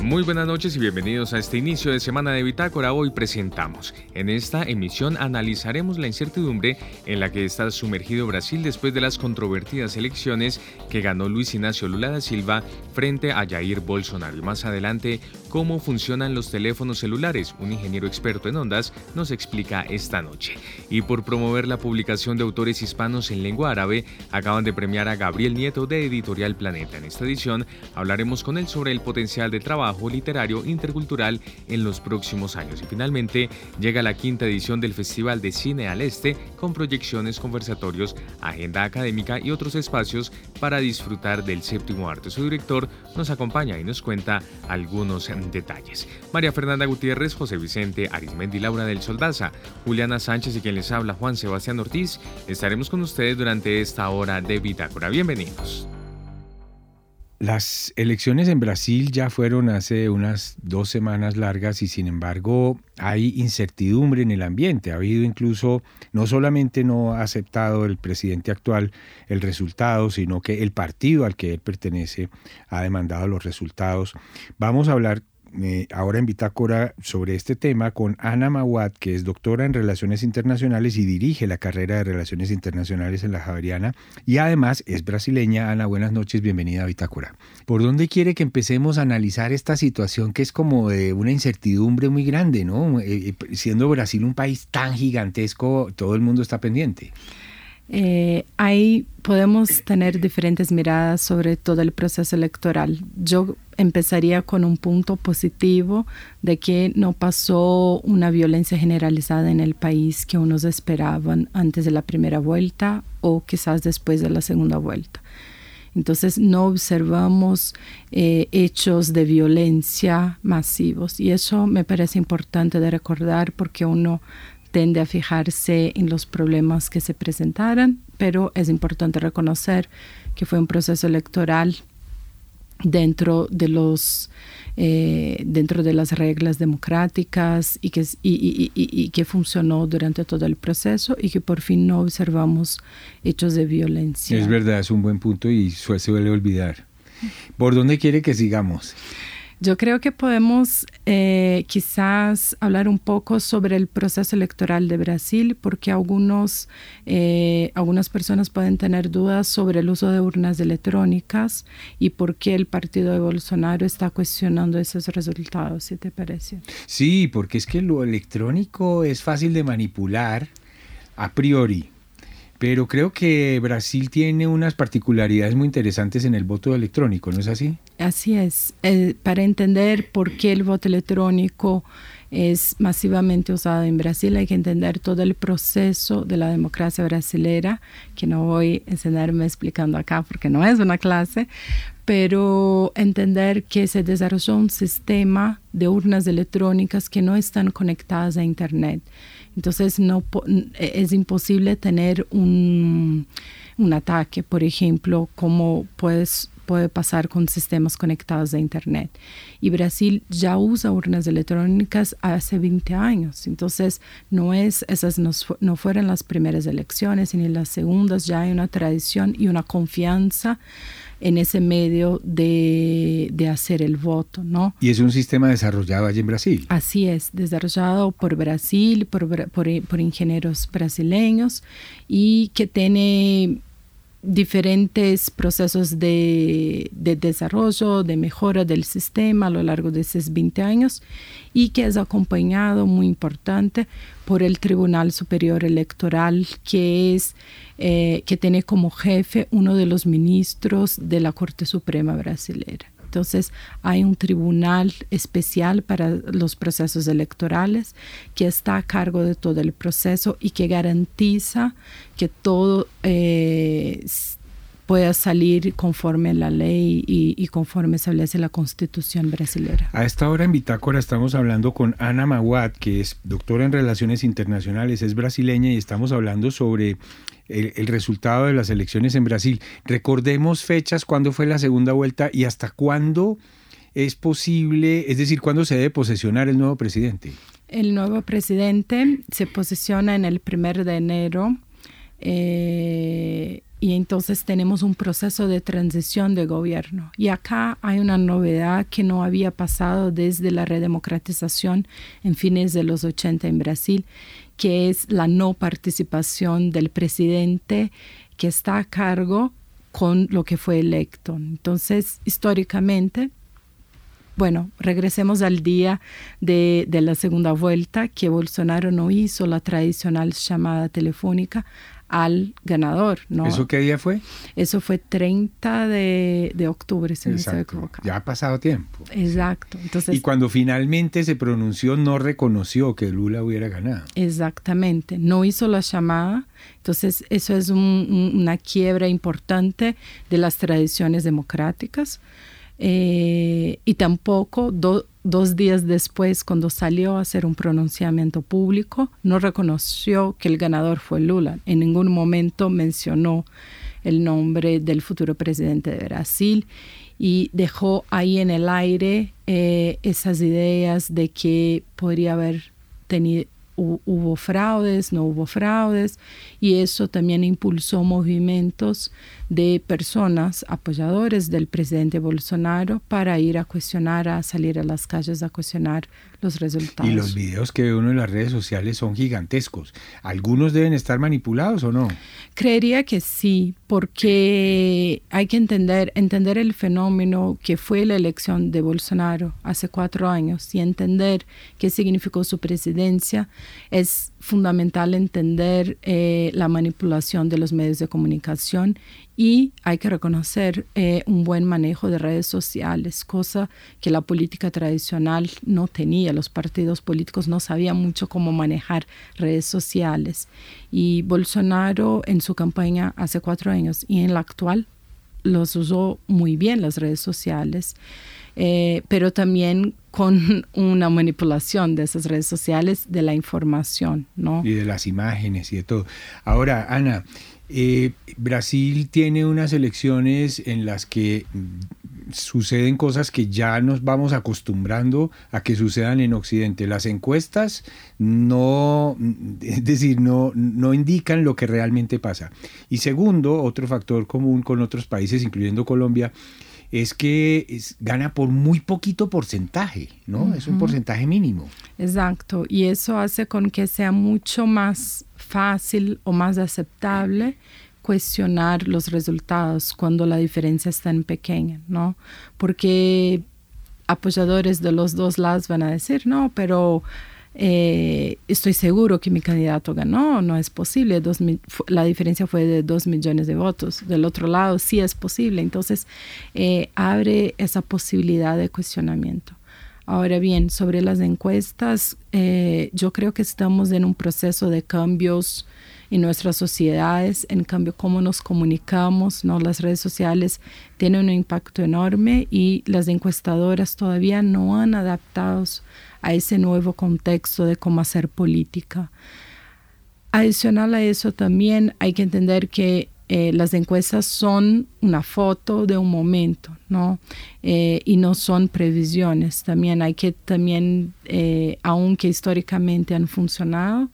Muy buenas noches y bienvenidos a este inicio de semana de Bitácora. Hoy presentamos. En esta emisión analizaremos la incertidumbre en la que está sumergido Brasil después de las controvertidas elecciones que ganó Luis Ignacio Lula da Silva frente a Jair Bolsonaro. Y más adelante, cómo funcionan los teléfonos celulares. Un ingeniero experto en ondas nos explica esta noche. Y por promover la publicación de autores hispanos en lengua árabe, acaban de premiar a Gabriel Nieto de Editorial Planeta. En esta edición hablaremos con él sobre el potencial de trabajo literario intercultural en los próximos años. Y finalmente llega la quinta edición del Festival de Cine al Este con proyecciones, conversatorios, agenda académica y otros espacios para disfrutar del séptimo arte. Su director nos acompaña y nos cuenta algunos detalles. María Fernanda Gutiérrez, José Vicente Arismendi, Laura del Soldaza, Juliana Sánchez y quien les habla Juan Sebastián Ortiz, estaremos con ustedes durante esta hora de Bitácora. Bienvenidos. Las elecciones en Brasil ya fueron hace unas dos semanas largas y sin embargo hay incertidumbre en el ambiente. Ha habido incluso, no solamente no ha aceptado el presidente actual el resultado, sino que el partido al que él pertenece ha demandado los resultados. Vamos a hablar ahora en Bitácora sobre este tema con Ana Mawat, que es doctora en Relaciones Internacionales y dirige la carrera de Relaciones Internacionales en la Javeriana y además es brasileña. Ana, buenas noches, bienvenida a Bitácora. ¿Por dónde quiere que empecemos a analizar esta situación que es como de una incertidumbre muy grande, ¿no? Eh, eh, siendo Brasil un país tan gigantesco, todo el mundo está pendiente. Eh, ahí podemos tener diferentes miradas sobre todo el proceso electoral. Yo empezaría con un punto positivo de que no pasó una violencia generalizada en el país que unos esperaban antes de la primera vuelta o quizás después de la segunda vuelta. Entonces no observamos eh, hechos de violencia masivos y eso me parece importante de recordar porque uno tende a fijarse en los problemas que se presentaran, pero es importante reconocer que fue un proceso electoral dentro de los eh, dentro de las reglas democráticas y que, y, que funcionó durante todo el proceso y que por fin no observamos hechos de violencia. Es verdad, es un buen punto y se suele olvidar. ¿Por dónde quiere que sigamos? Yo creo que podemos eh, quizás hablar un poco sobre el proceso electoral de Brasil, porque algunos, eh, algunas personas pueden tener dudas sobre el uso de urnas electrónicas y por qué el partido de Bolsonaro está cuestionando esos resultados, si te parece. Sí, porque es que lo electrónico es fácil de manipular a priori pero creo que Brasil tiene unas particularidades muy interesantes en el voto electrónico, ¿no es así? Así es. para entender por qué el voto electrónico es masivamente usado en Brasil, hay que entender todo el proceso de la democracia brasilera, que no voy a enseñarme explicando acá porque no es una clase, pero entender que se desarrolló un sistema de urnas electrónicas que no están conectadas a Internet entonces no, e, es imposible tener un, un ataque, por ejemplo, como puedes, puede pasar con sistemas conectados a Internet. Y Brasil ya usa urnas electrónicas hace 20 años. Entonces, no es, esas no, no fueron las primeras elecciones, ni las segundas, ya hay una tradición y una confianza en ese medio de, hacer el voto, ¿no? Y es un sistema desarrollado allí en Brasil. Así es, desarrollado por Brasil, por, por ingenieros brasileños y que tiene diferentes procesos de, desarrollo, de mejora del sistema a lo largo de esos 20 años y que es acompañado, muy importante, por el Tribunal Superior Electoral, que, es, eh, que tiene como jefe uno de los ministros de la Corte Suprema Brasilera. Entonces hay un tribunal especial para los procesos electorales que está a cargo de todo el proceso y que garantiza que todo eh, pueda salir conforme a la ley y, conforme establece la constitución brasileña. A esta hora en Bitácora estamos hablando con Ana Mawat, que es doctora en Relaciones Internacionales, es brasileña y estamos hablando sobre el, resultado de las elecciones en Brasil. Recordemos fechas, cuándo fue la segunda vuelta y hasta cuándo es posible, es decir, cuándo se debe posesionar el nuevo presidente. El nuevo presidente se posiciona en el primer de enero eh, y entonces tenemos un proceso de transición de gobierno. Y acá hay una novedad que no había pasado desde la redemocratización en fines de los 80 en Brasil, que es la no participación del presidente que está a cargo con lo que fue electo. Entonces, históricamente, bueno, regresemos al día de, de, la segunda vuelta, que Bolsonaro no hizo la tradicional llamada telefónica al ganador. ¿no? ¿Eso qué día fue? Eso fue 30 de, de octubre, si no se equivoco. Ya ha pasado tiempo. Exacto. Entonces, y cuando finalmente se pronunció, no reconoció que Lula hubiera ganado. Exactamente. No hizo la llamada. Entonces, eso es un, una quiebra importante de las tradiciones democráticas. Eh, y tampoco dos días después, cuando salió a hacer un pronunciamiento público, no reconoció que el ganador fue Lula. En ningún momento mencionó el nombre del futuro presidente de Brasil y dejó ahí en el aire eh, esas ideas de que podría haber tenido hubo fraudes, no hubo fraudes, y eso también impulsó movimientos de personas apoyadores del presidente Bolsonaro para ir a cuestionar, a salir a las calles a cuestionar los resultados. Y los videos que ve uno en las redes sociales son gigantescos. ¿Algunos deben estar manipulados o no? Creería que sí, porque hay que entender, entender el fenómeno que fue la elección de Bolsonaro hace cuatro años y entender qué significó su presidencia. Es fundamental entender eh, la manipulación de los medios de comunicación y hay que reconocer eh, un buen manejo de redes sociales, cosa que la política tradicional no tenía. Los partidos políticos no sabían mucho cómo manejar redes sociales. Y Bolsonaro en su campaña hace cuatro años y en la actual los usó muy bien las redes sociales. Eh, pero también con una manipulación de esas redes sociales de la información, ¿no? Y de las imágenes y de todo. Ahora, Ana, eh, Brasil tiene unas elecciones en las que mm, suceden cosas que ya nos vamos acostumbrando a que sucedan en Occidente. Las encuestas no, mm, es decir, no, no indican lo que realmente pasa. Y segundo, otro factor común con otros países, incluyendo Colombia, es que gana por muy poquito porcentaje, ¿no? Es un porcentaje mínimo. Exacto, y eso hace con que sea mucho más fácil o más aceptable cuestionar los resultados cuando la diferencia es tan pequeña, ¿no? Porque apoyadores de los dos lados van a decir, no, pero eh, estoy seguro que mi candidato ganó, no es posible, la diferencia fue de dos millones de votos, del otro lado sí es posible, entonces eh, abre esa posibilidad de cuestionamiento. Ahora bien, sobre las encuestas, eh, yo creo que estamos en un proceso de cambios en nuestras sociedades, en cambio cómo nos comunicamos, ¿no? Las redes sociales tienen un impacto enorme y las encuestadoras todavía no han adaptado a ese nuevo contexto de cómo hacer política. Adicional a eso también hay que entender que eh, las encuestas son una foto de un momento, ¿no? Eh, y no son previsiones. También hay que, también, eh, aunque históricamente han funcionado,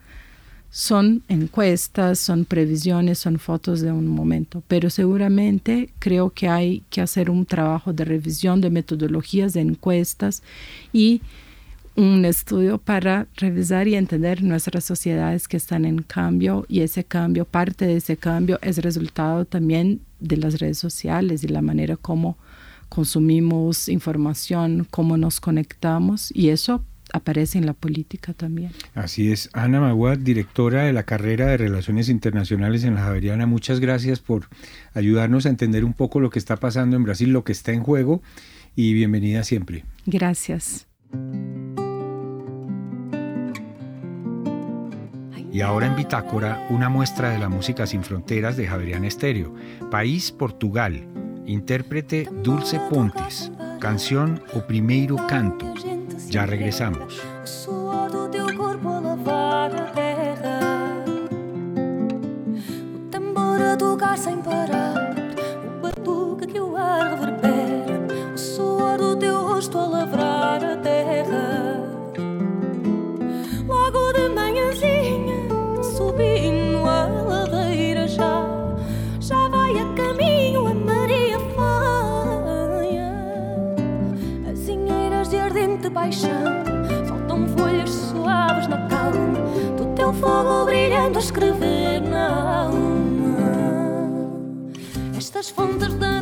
son encuestas, son previsiones, son fotos de un momento. Pero seguramente creo que hay que hacer un trabajo de revisión de metodologías de encuestas y un estudio para revisar y entender nuestras sociedades que están en cambio y ese cambio, parte de ese cambio es resultado también de las redes sociales y la manera como consumimos información, cómo nos conectamos y eso aparece en la política también. Así es. Ana Maguad, directora de la carrera de Relaciones Internacionales en la Javeriana, muchas gracias por ayudarnos a entender un poco lo que está pasando en Brasil, lo que está en juego y bienvenida siempre. Gracias. Y ahora en Bitácora, una muestra de la música sin fronteras de Javerian Estéreo. País Portugal. Intérprete Dulce Pontes. Canción O Primeiro Canto. Ya regresamos. Como fogo brilhando a escrever na alma. Estas fontes da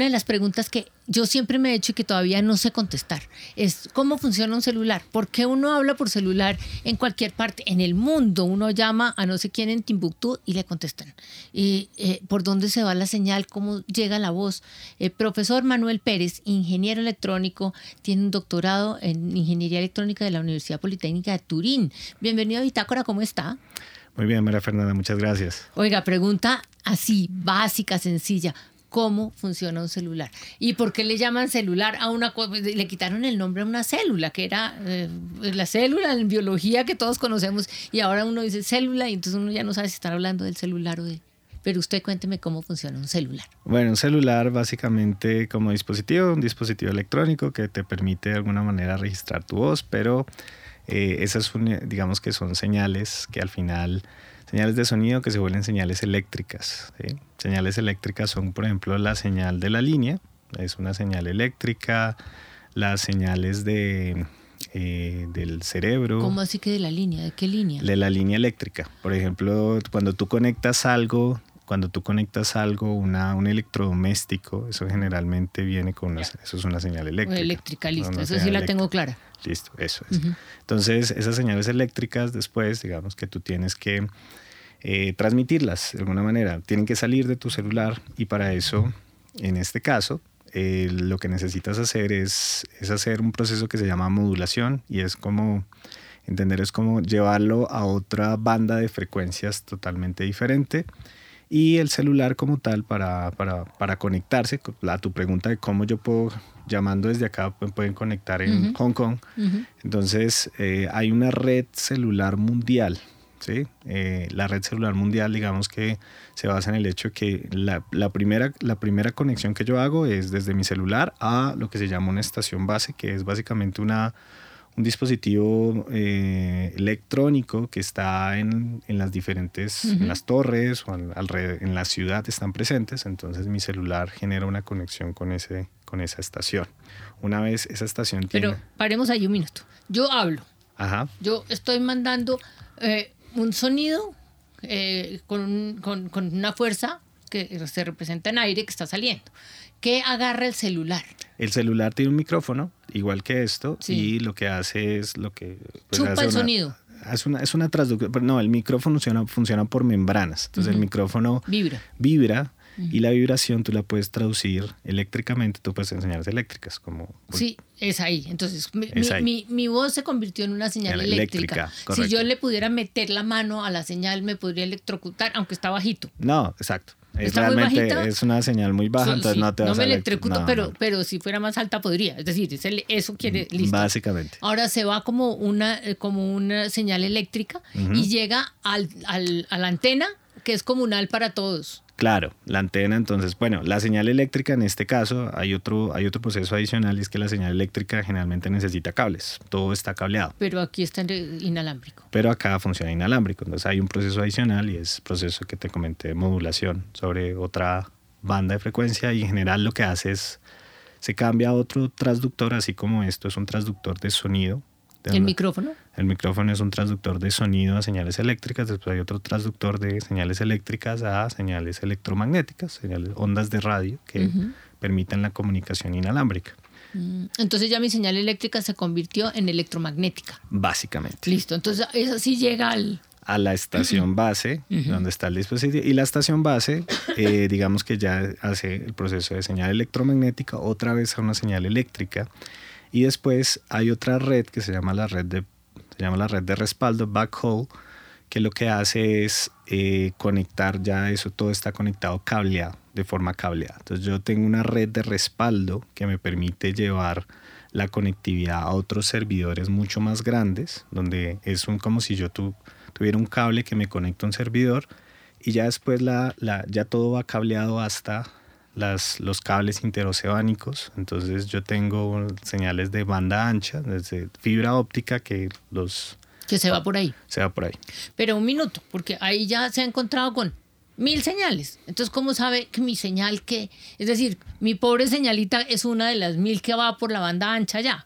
Una de las preguntas que yo siempre me he hecho y que todavía no sé contestar es cómo funciona un celular. ¿Por qué uno habla por celular en cualquier parte? En el mundo uno llama a no sé quién en Timbuktu y le contestan. Y eh, por dónde se va la señal, cómo llega la voz. El profesor Manuel Pérez, ingeniero electrónico, tiene un doctorado en ingeniería electrónica de la Universidad Politécnica de Turín. Bienvenido a Bitácora, ¿cómo está? Muy bien, María Fernanda, muchas gracias. Oiga, pregunta así, básica, sencilla. ¿Cómo funciona un celular? ¿Y por qué le llaman celular a una cosa? Le quitaron el nombre a una célula, que era eh, la célula en biología que todos conocemos, y ahora uno dice célula y entonces uno ya no sabe si están hablando del celular o de... Pero usted cuénteme cómo funciona un celular. Bueno, un celular básicamente como dispositivo, un dispositivo electrónico que te permite de alguna manera registrar tu voz, pero eh, esas digamos que son señales que al final, señales de sonido que se vuelven señales eléctricas. ¿sí? Señales eléctricas son, por ejemplo, la señal de la línea, es una señal eléctrica, las señales de, eh, del cerebro. ¿Cómo así que de la línea? ¿De qué línea? de la línea eléctrica. Por ejemplo, cuando tú conectas algo, cuando tú conectas algo, una, un electrodoméstico, eso generalmente viene con una, eso es una señal eléctrica. Eléctrica, listo. Eso sí la tengo clara. Listo, eso es. Entonces, esas señales eléctricas después, digamos que tú tienes que eh, transmitirlas de alguna manera. Tienen que salir de tu celular y para eso, en este caso, eh, lo que necesitas hacer es, es hacer un proceso que se llama modulación y es como, entender, es como llevarlo a otra banda de frecuencias totalmente diferente. Y el celular como tal para, para, para conectarse, a tu pregunta de cómo yo puedo, llamando desde acá, pu- pueden conectar en Hong Kong. Entonces, eh, hay una red celular mundial. ¿sí? Eh, la red celular mundial, digamos que se basa en el hecho que la, la primera, la primera conexión que yo hago es desde mi celular a lo que se llama una estación base, que es básicamente una, un dispositivo eh, electrónico que está en, en las diferentes, en las torres o en, alrededor, en la ciudad están presentes, entonces mi celular genera una conexión con, ese, con esa estación. Una vez esa estación tiene... Pero paremos ahí un minuto. Yo hablo. Ajá, Yo estoy mandando eh, un sonido eh, con, con- con una fuerza que se representa en aire que está saliendo. ¿Qué agarra el celular? el celular tiene un micrófono, igual que esto, Sí. y lo que hace es lo que... pues, Chupa hace el una- sonido. Es una, es una traducción, pero no, el micrófono funciona, funciona por membranas, entonces el micrófono Vibra. vibra y la vibración tú la puedes traducir eléctricamente, tú puedes señales eléctricas como... Sí, es ahí. Entonces, mi, ahí. mi- mi voz se convirtió en una señal eléctrica. eléctrica, Si yo le pudiera meter la mano a la señal, me podría electrocutar, aunque está bajito. No, exacto. Es ¿Está muy realmente bajita? es una señal muy baja, entonces sí, no te vas me a elect- electrocuto, no, pero, no. pero si fuera más alta podría. Es decir, es el- eso quiere, listo. Básicamente. Ahora se va como una, eh, como una señal eléctrica y llega al, al- a la antena que es comunal para todos. Claro, la antena, entonces, bueno, la señal eléctrica en este caso hay otro, hay otro proceso adicional y es que la señal eléctrica generalmente necesita cables, todo está cableado, Pero aquí está inalámbrico. pero acá funciona inalámbrico, entonces hay un proceso adicional y es proceso que te comenté de modulación sobre otra banda de frecuencia y en general lo que hace es, se cambia a otro transductor, así como esto es un transductor de sonido. El micrófono. El micrófono es un transductor de sonido a señales eléctricas, después hay otro transductor de señales eléctricas a señales electromagnéticas, señales, ondas de radio que permiten la comunicación inalámbrica, Mm, Entonces ya mi señal eléctrica se convirtió en electromagnética. básicamente. Listo. Entonces eso sí llega al... A la estación base, donde está el dispositivo, y la estación base, eh, digamos que ya hace el proceso de señal electromagnética, otra vez a una señal eléctrica, y después hay otra red que se llama la red de, se llama la red de respaldo, backhaul, que lo que hace es eh, conectar ya eso, todo está conectado cableado, de forma cableada. Entonces yo tengo una red de respaldo que me permite llevar la conectividad a otros servidores mucho más grandes, donde es un, como si yo tu- tuviera un cable que me conecta a un servidor y ya después la, ya todo va cableado hasta las, los cables interoceánicos. Entonces yo tengo señales de banda ancha, desde fibra óptica que los que se va por ahí. se va por ahí. Pero un minuto, porque ahí ya se ha encontrado con mil señales. Entonces, ¿cómo sabe que mi señal que, es decir, mi pobre señalita es una de las mil que va por la banda ancha ya?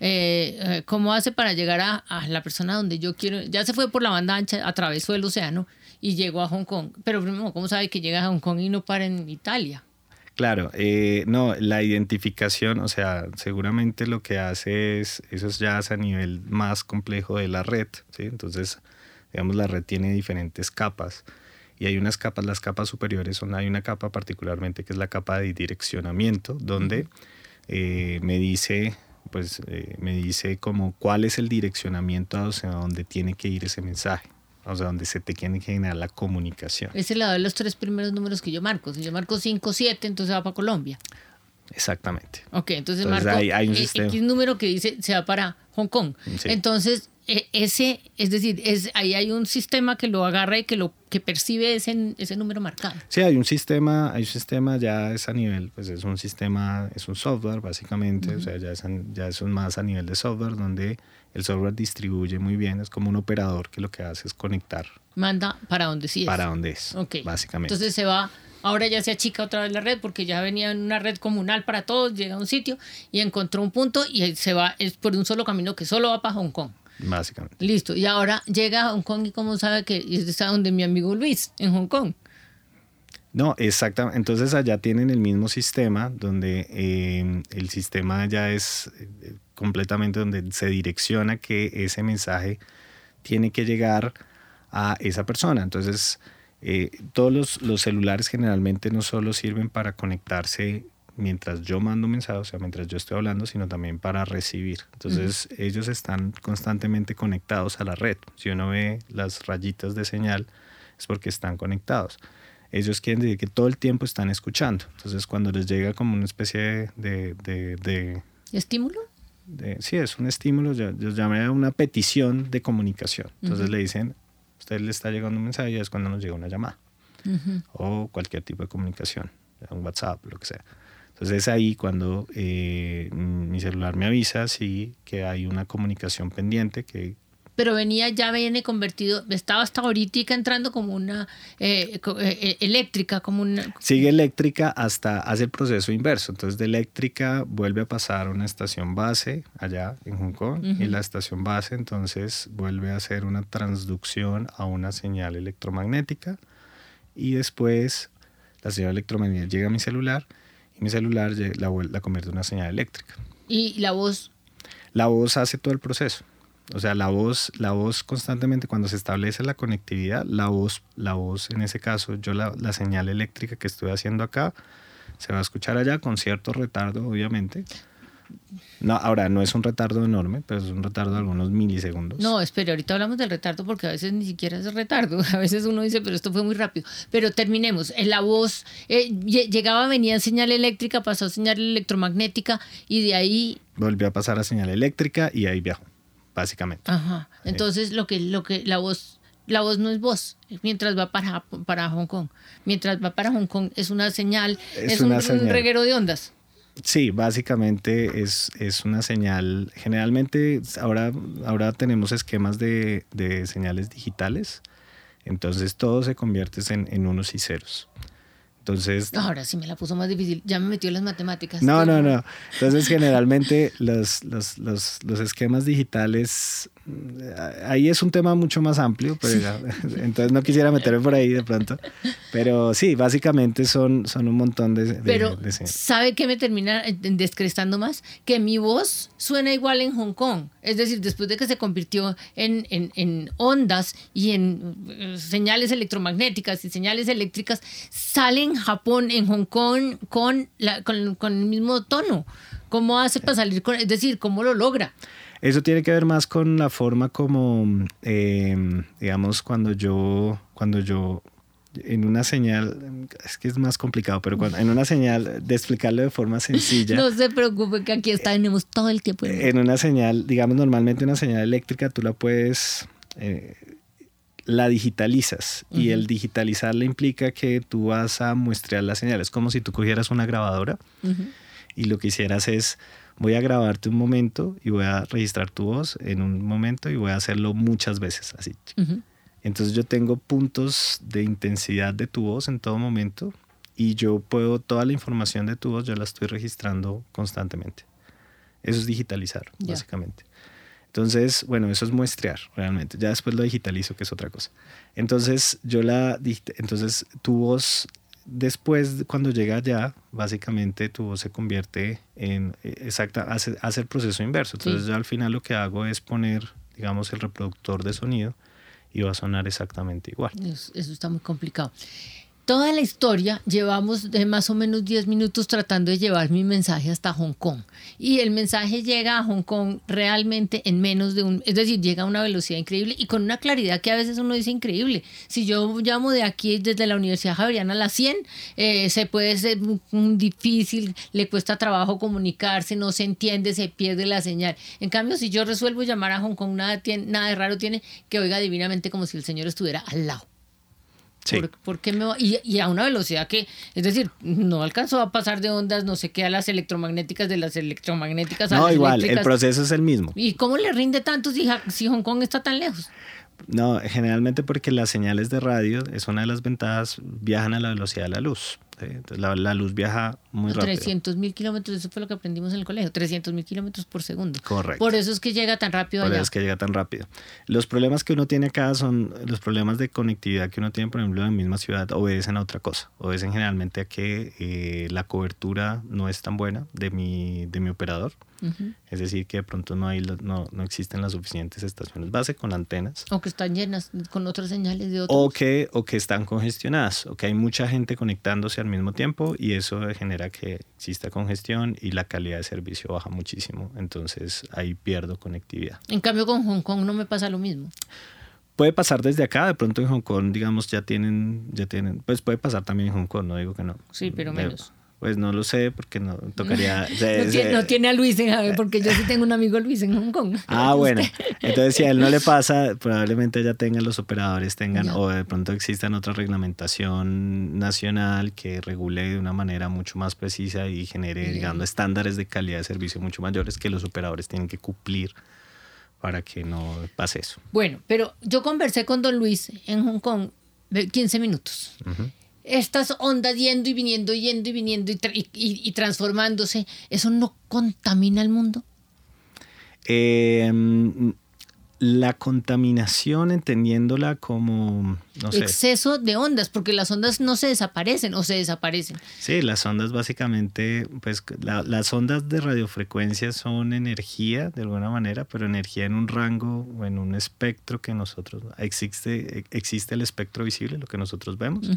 Eh, eh, ¿Cómo hace para llegar a, a, la persona donde yo quiero? Ya se fue por la banda ancha, atravesó el océano y llegó a Hong Kong. Pero primero, ¿cómo sabe que llega a Hong Kong y no para en Italia? Claro, eh, no, la identificación, o sea, seguramente lo que hace es, eso ya es a nivel más complejo de la red, ¿sí? Entonces, digamos, la red tiene diferentes capas y hay unas capas, las capas superiores son, hay una capa particularmente que es la capa de direccionamiento, donde eh, me dice, pues, eh, me dice como cuál es el direccionamiento hacia donde tiene que ir ese mensaje o sea, donde se te tiene que generar la comunicación. Es el lado de los tres primeros números que yo marco. Si yo marco 5, 7, entonces va para Colombia. Exactamente. Ok, entonces, marco hay, hay un X número que dice se va para Hong Kong. Sí. Entonces, ese, es decir, es, ahí hay un sistema que lo agarra y que lo que percibe ese, ese número marcado. Sí, hay un sistema, hay un sistema ya es a nivel, pues es un sistema, es un software básicamente, uh -huh. o sea, ya es, ya es un más a nivel de software donde el software distribuye muy bien, es como un operador que lo que hace es conectar. Manda para donde sí es. Para donde es, okay. básicamente. Entonces se va, ahora ya se achica otra vez la red porque ya venía en una red comunal para todos, llega a un sitio y encontró un punto y se va, es por un solo camino que solo va para Hong Kong. Básicamente. Listo. Y ahora llega a Hong Kong y cómo sabe que está donde mi amigo Luis, en Hong Kong. No, exactamente. Entonces allá tienen el mismo sistema donde eh, el sistema ya es eh, completamente donde se direcciona que ese mensaje tiene que llegar a esa persona. Entonces, eh, todos los, los, celulares generalmente no solo sirven para conectarse mientras yo mando mensajes, o sea, mientras yo estoy hablando, sino también para recibir. Entonces, uh -huh. ellos están constantemente conectados a la red. Si uno ve las rayitas de señal, es porque están conectados. Ellos quieren decir que todo el tiempo están escuchando. Entonces, cuando les llega como una especie de... de, de ¿Estímulo? De, sí, es un estímulo, yo, yo llamaría una petición de comunicación. Entonces uh -huh. le dicen, usted le está llegando un mensaje y es cuando nos llega una llamada. Uh -huh. O cualquier tipo de comunicación, un WhatsApp, lo que sea. Entonces es ahí cuando eh, mi celular me avisa sí, que hay una comunicación pendiente que pero venía, ya viene convertido, estaba hasta ahorita entrando como una eh, eh, eléctrica, como una... Sigue eléctrica hasta hace el proceso inverso, entonces de eléctrica vuelve a pasar a una estación base allá en Hong Kong uh -huh. y la estación base entonces vuelve a hacer una transducción a una señal electromagnética y después la señal electromagnética llega a mi celular y mi celular la, la convierte en una señal eléctrica. ¿Y la voz? La voz hace todo el proceso. O sea, la voz, la voz constantemente cuando se establece la conectividad, la voz, la voz en ese caso, yo la, la señal eléctrica que estoy haciendo acá, se va a escuchar allá con cierto retardo, obviamente. No, ahora no es un retardo enorme, pero es un retardo de algunos milisegundos. No, espere, ahorita hablamos del retardo porque a veces ni siquiera es retardo. A veces uno dice, pero esto fue muy rápido. Pero terminemos. La voz eh, llegaba, venía en señal eléctrica, pasó a señal electromagnética y de ahí. Volvió a pasar a señal eléctrica y ahí viajó, básicamente. Ajá. Entonces, lo que, lo que la voz la voz no es voz mientras va para, para Hong Kong. Mientras va para Hong Kong es una señal, es, es una un, señal. un, reguero de ondas. Sí, básicamente es, es una señal. Generalmente ahora, ahora tenemos esquemas de, de señales digitales, entonces todo se convierte en, en unos y ceros. Entonces, ahora sí me la puso más difícil, ya me metió las matemáticas. No, no, no. Entonces, generalmente los, los, los, los, esquemas digitales, ahí es un tema mucho más amplio, pero sí. entonces no quisiera meterme por ahí de pronto. Pero sí, básicamente son, son un montón de... de pero, de, ¿sabe qué me termina descrestando más? Que mi voz suena igual en Hong Kong. Es decir, después de que se convirtió en, en, en ondas y en eh, señales electromagnéticas y señales eléctricas, salen Japón, en Hong Kong, con, la, con, con, el mismo tono. ¿Cómo hace para salir con, es decir, cómo lo logra? Eso tiene que ver más con la forma como, eh, digamos, cuando yo, cuando yo en una señal, es que es más complicado, pero cuando, en una señal, de explicarlo de forma sencilla. no se preocupe que aquí está, tenemos todo el tiempo. En una señal, digamos, normalmente una señal eléctrica tú la puedes... Eh, la digitalizas uh -huh. y el digitalizarla implica que tú vas a muestrear las señales, como si tú cogieras una grabadora uh -huh. y lo que hicieras es voy a grabarte un momento y voy a registrar tu voz en un momento y voy a hacerlo muchas veces así. Uh -huh. Entonces yo tengo puntos de intensidad de tu voz en todo momento y yo puedo, toda la información de tu voz, yo la estoy registrando constantemente. Eso es digitalizar, básicamente. Entonces, bueno, eso es muestrear realmente. Ya después lo digitalizo, que es otra cosa. Entonces, yo la entonces tu voz después cuando llega allá, básicamente tu voz se convierte en eh, exacta hace, hace el proceso inverso. Entonces, yo al final lo que hago es poner, digamos, el reproductor de sonido y va a sonar exactamente igual. eso está muy complicado toda la historia llevamos de más o menos 10 minutos tratando de llevar mi mensaje hasta Hong Kong. Y el mensaje llega a Hong Kong realmente en menos de un, es decir, llega a una velocidad increíble y con una claridad que a veces uno dice increíble. Si yo llamo de aquí desde la Universidad Javeriana a las 100, eh, se puede ser difícil, le cuesta trabajo comunicarse, no se entiende, se pierde la señal. En cambio, si yo resuelvo llamar a Hong Kong, nada, tiene, nada de raro tiene que oiga divinamente como si el señor estuviera al lado. ¿Por, qué me y, a una velocidad que, es decir, no alcanzó a pasar de ondas, no sé qué, a las electromagnéticas, de las electromagnéticas a no, las igual, el proceso es el mismo. ¿Y cómo le rinde tanto si, si Hong Kong está tan lejos? No, generalmente porque las señales de radio, es una de las ventajas, viajan a la velocidad de la luz. Entonces la, luz viaja muy rápido. 300 mil kilómetros, eso fue lo que aprendimos en el colegio, 300 mil kilómetros por segundo. Correcto. Por eso es que llega tan rápido por allá. eso es que llega tan rápido. Los problemas que uno tiene acá son los problemas de conectividad que uno tiene, por ejemplo, en la misma ciudad, obedecen a otra cosa. Obedecen generalmente a que eh, la cobertura no es tan buena de mi, de mi operador. Es decir, que de pronto no, hay, no, no, existen las suficientes estaciones base con antenas. O que están llenas con otras señales de otros. O que, o que están congestionadas, o que hay mucha gente conectándose al mismo tiempo y eso genera que exista congestión y la calidad de servicio baja muchísimo. Entonces ahí pierdo conectividad. En cambio con Hong Kong no me pasa lo mismo. Puede pasar desde acá, de pronto en Hong Kong, digamos, ya tienen, ya tienen, pues puede pasar también en Hong Kong, no digo que no. Sí, pero menos. Pues no lo sé, porque no tocaría. no, tiene, a Luis en porque yo sí tengo un amigo Luis en Hong Kong. Ah, bueno. Entonces, si a él no le pasa, probablemente ya tengan los operadores, tengan, o de pronto existan otra reglamentación nacional que regule de una manera mucho más precisa y genere, digamos, estándares de calidad de servicio mucho mayores que los operadores tienen que cumplir para que no pase eso. Bueno, pero yo conversé con don Luis en Hong Kong 15 minutos estas ondas yendo y viniendo, yendo y viniendo y, transformándose, ¿eso no contamina el mundo? Em, la contaminación, entendiéndola como, no sé. Exceso de ondas, porque las ondas no se desaparecen o se desaparecen. Sí, las ondas básicamente, pues las ondas de radiofrecuencia son energía de alguna manera, pero energía en un rango o en un espectro que nosotros, existe, existe el espectro visible, lo que nosotros vemos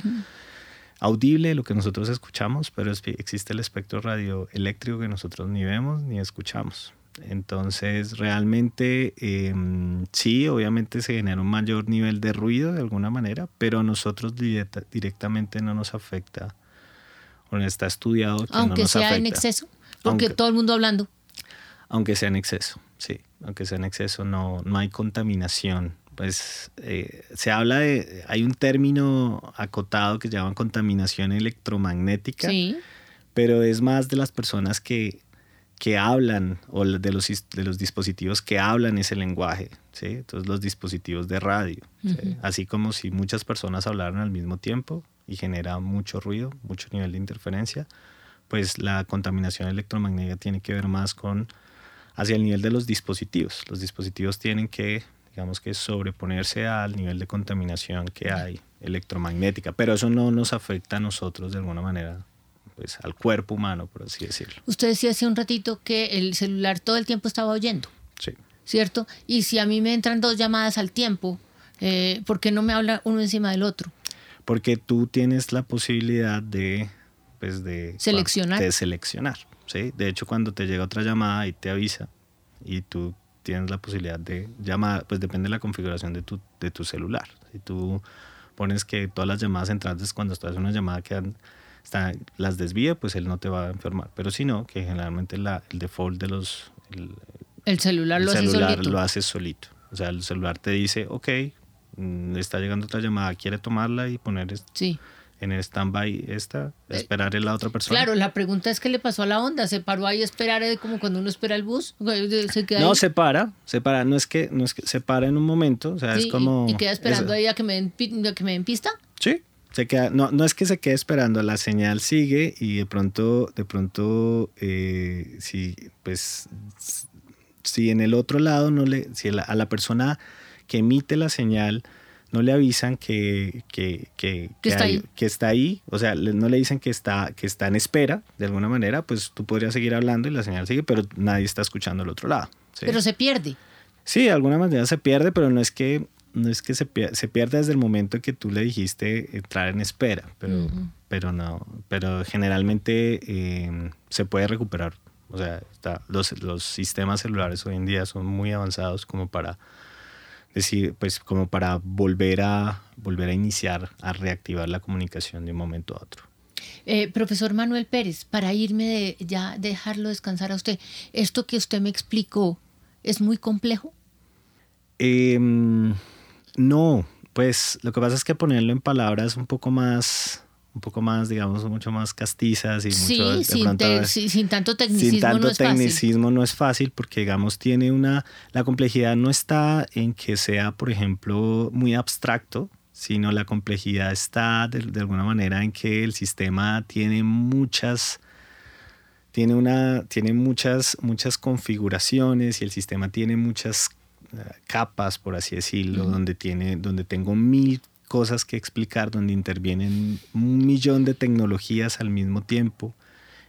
audible lo que nosotros escuchamos, pero existe el espectro radioeléctrico que nosotros ni vemos ni escuchamos. Entonces, realmente em, sí, obviamente se genera un mayor nivel de ruido de alguna manera, pero a nosotros directamente no nos afecta. Bueno, está estudiado que aunque no nos sea en exceso, porque todo el mundo hablando. Aunque sea en exceso, sí, aunque sea en exceso, no, no hay contaminación pues eh, se habla de, hay un término acotado que se llama contaminación electromagnética, pero es más de las personas que, que hablan o de los, de los dispositivos que hablan ese lenguaje, ¿sí? entonces los dispositivos de radio, así como si muchas personas hablaran al mismo tiempo y genera mucho ruido, mucho nivel de interferencia, pues la contaminación electromagnética tiene que ver más con hacia el nivel de los dispositivos. Los dispositivos tienen que digamos que sobreponerse al nivel de contaminación que hay electromagnética, pero eso no nos afecta a nosotros de alguna manera, pues al cuerpo humano, por así decirlo. Usted decía hace un ratito que el celular todo el tiempo estaba oyendo. Sí. ¿Cierto? Y si a mí me entran dos llamadas al tiempo, eh, ¿por qué no me habla uno encima del otro? Porque tú tienes la posibilidad de, pues de seleccionar. De seleccionar, ¿sí? De hecho, cuando te llega otra llamada y te avisa y tú tienes la posibilidad de llamar, pues depende de la configuración de tu, de tu celular. Si tú pones que todas las llamadas entrantes cuando estás en una llamada está, las desvía, pues él no te va a enfermar. Pero si no, que generalmente la, el default de los... El, celular, lo, celular hace solito. lo hace solito. O sea, el celular te dice, ok, mm, está llegando otra llamada, quiere tomarla y poner sí. En el stand-by esta, esperar en la otra persona. Claro, la pregunta es qué le pasó a la onda, se paró ahí a esperar eh, como cuando uno espera el bus, se queda No, ahí? se para, se para, no es que, no es que se para en un momento, o sea, Sí, es como... y, queda esperando es- ahí a que me den, a que me den pista. Sí, se queda, no, no es que se quede esperando, la señal sigue y de pronto, de pronto, eh, si, pues, si en el otro lado no le, si la- a la persona que emite la señal no le avisan que, que, que, Que está hay- ahí. que está ahí, o sea, no le dicen que está, que está en espera, de alguna manera, pues tú podrías seguir hablando y la señal sigue, pero nadie está escuchando al otro lado. ¿sí? Pero se pierde. Sí, de alguna manera se pierde, pero no es que no es que se pierda, se desde el momento en que tú le dijiste entrar en espera, pero, pero no, pero generalmente eh, se puede recuperar. O sea, está, los, los sistemas celulares hoy en día son muy avanzados como para decir, pues como para volver a volver a iniciar, a reactivar la comunicación de un momento a otro. Eh, profesor Manuel Pérez, para irme de ya dejarlo descansar a usted, esto que usted me explicó es muy complejo. Em, no, pues lo que pasa es que ponerlo en palabras un poco más, un poco más, digamos, mucho más castizas y Sí, mucho sin, pronto- te- sí, sin tanto tecnicismo sin tanto no es fácil. tecnicismo no es fácil porque digamos tiene una la complejidad no está en que sea por ejemplo muy abstracto sino la complejidad está de, de alguna manera en que el sistema tiene muchas tiene una tiene muchas muchas configuraciones y el sistema tiene muchas eh, capas por así decirlo donde tiene donde tengo mil cosas que explicar donde intervienen un millón de tecnologías al mismo tiempo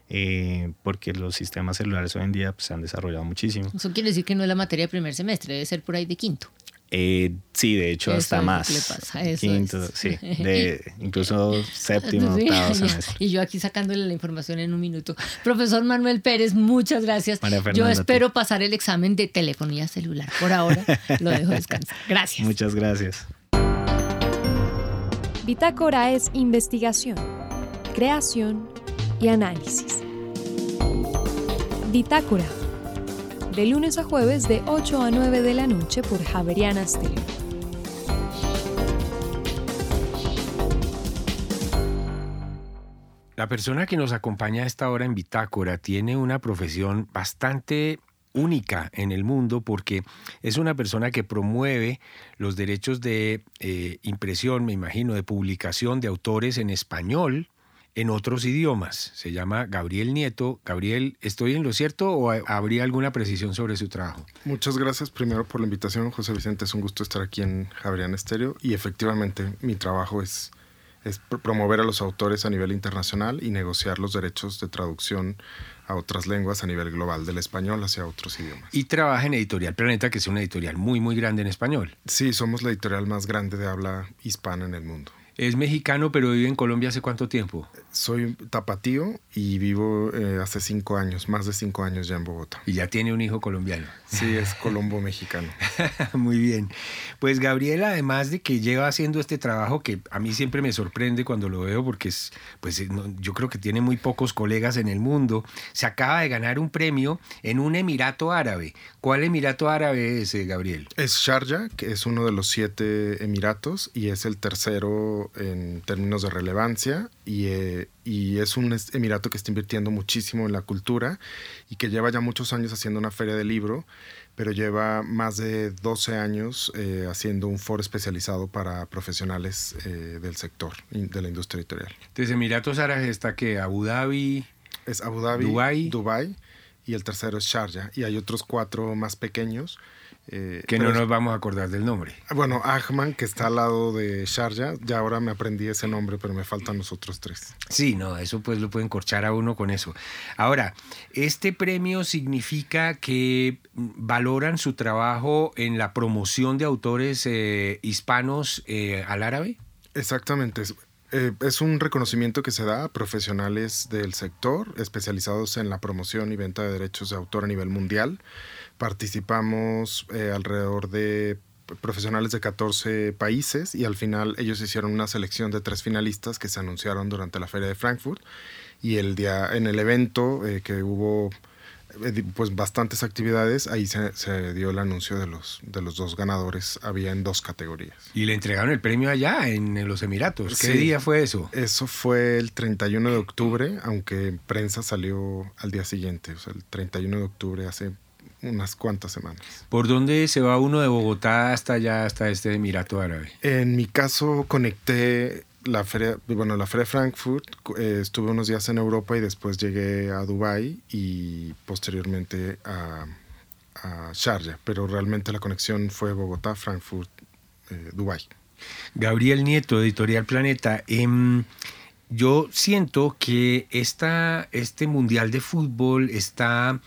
eh, porque los sistemas celulares hoy en día pues, se han desarrollado muchísimo. Eso quiere decir que no es la materia de primer semestre, debe ser por ahí de quinto. Eh, sí, de hecho, Eso hasta más. le pasa, eso Quinto, es. sí, de incluso séptimo, Sí, octavo semestre. Y yo aquí sacándole la información en un minuto. Profesor Manuel Pérez, muchas gracias. Yo espero pasar el examen de telefonía celular. Por ahora lo dejo descansar. Gracias. Muchas gracias. Bitácora es investigación, creación y análisis. Bitácora. De lunes a jueves de 8 a 9 de la noche por Javeriana Stereo. La persona que nos acompaña a esta hora en Bitácora tiene una profesión bastante única en el mundo porque es una persona que promueve los derechos de eh, impresión, me imagino, de publicación de autores en español en otros idiomas. Se llama Gabriel Nieto. Gabriel, ¿estoy en lo cierto o ha- habría alguna precisión sobre su trabajo? Muchas gracias primero por la invitación, José Vicente. Es un gusto estar aquí en Javerian Estéreo y efectivamente mi trabajo es, es pr- promover a los autores a nivel internacional y negociar los derechos de traducción a otras lenguas a nivel global, del español hacia otros idiomas. Y trabaja en Editorial Planeta, que es una editorial muy, muy grande en español. Sí, somos la editorial más grande de habla hispana en el mundo. Es mexicano, pero vive en Colombia hace cuánto tiempo? Soy tapatío y vivo eh, hace cinco años, más de cinco años ya en Bogotá. Y ya tiene un hijo colombiano. Sí, es colombo mexicano. Muy bien. Pues Gabriel, además de que lleva haciendo este trabajo que a mí siempre me sorprende cuando lo veo porque es, pues eh, no, yo creo que tiene muy pocos colegas en el mundo, se acaba de ganar un premio en un Emirato Árabe. ¿Cuál Emirato Árabe es, eh, Gabriel? Es Sharjah, que es uno de los siete emiratos y es el tercero en términos de relevancia y, eh, y es un emirato que está invirtiendo muchísimo en la cultura y que lleva ya muchos años haciendo una feria de libro, pero lleva más de 12 años eh, haciendo un foro especializado para profesionales eh, del sector de la industria editorial. Entonces, Emiratos Árabes está que Abu Dhabi, Es Abu Dhabi, Dubái. Dubai y el tercero es Sharjah y hay otros cuatro más pequeños. Eh, que no nos vamos a acordar del nombre. Bueno, Ahman, que está al lado de Sharjah, ya ahora me aprendí ese nombre, pero me faltan los otros tres. Sí, no, eso pues lo pueden corchar a uno con eso. Ahora, este premio significa que valoran su trabajo en la promoción de autores eh, hispanos eh, al árabe. Exactamente. Eh, es un reconocimiento que se da a profesionales del sector especializados en la promoción y venta de derechos de autor a nivel mundial. Participamos eh, alrededor de profesionales de 14 países y al final ellos hicieron una selección de tres finalistas que se anunciaron durante la feria de Frankfurt y el día en el evento eh, que hubo eh, pues bastantes actividades, ahí se, se, dio el anuncio de los, de los dos ganadores, había en dos categorías. Y le entregaron el premio allá, en, los Emiratos. ¿Qué día fue eso? Eso fue el 31 de octubre, aunque prensa salió al día siguiente, o sea, el 31 de octubre hace unas cuantas semanas. ¿Por dónde se va uno de Bogotá hasta allá, hasta este Emirato Árabe? En mi caso conecté la feria, bueno, la feria de Frankfurt, eh, estuve unos días en Europa y después llegué a Dubai y posteriormente a, a, Sharjah, pero realmente la conexión fue Bogotá, Frankfurt, eh, Dubai. Gabriel Nieto, Editorial Planeta. Em, yo siento que esta, este Mundial de Fútbol está